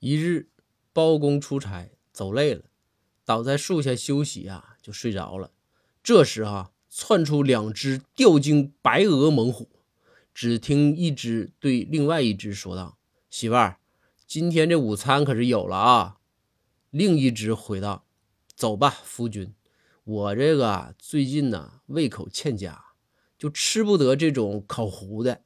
一日包公出差走累了倒在树下休息啊就睡着了。这时啊窜出两只吊睛白额猛虎只听一只对另外一只说道媳妇儿今天这午餐可是有了啊。另一只回道走吧夫君我这个最近呢胃口欠佳就吃不得这种烤糊的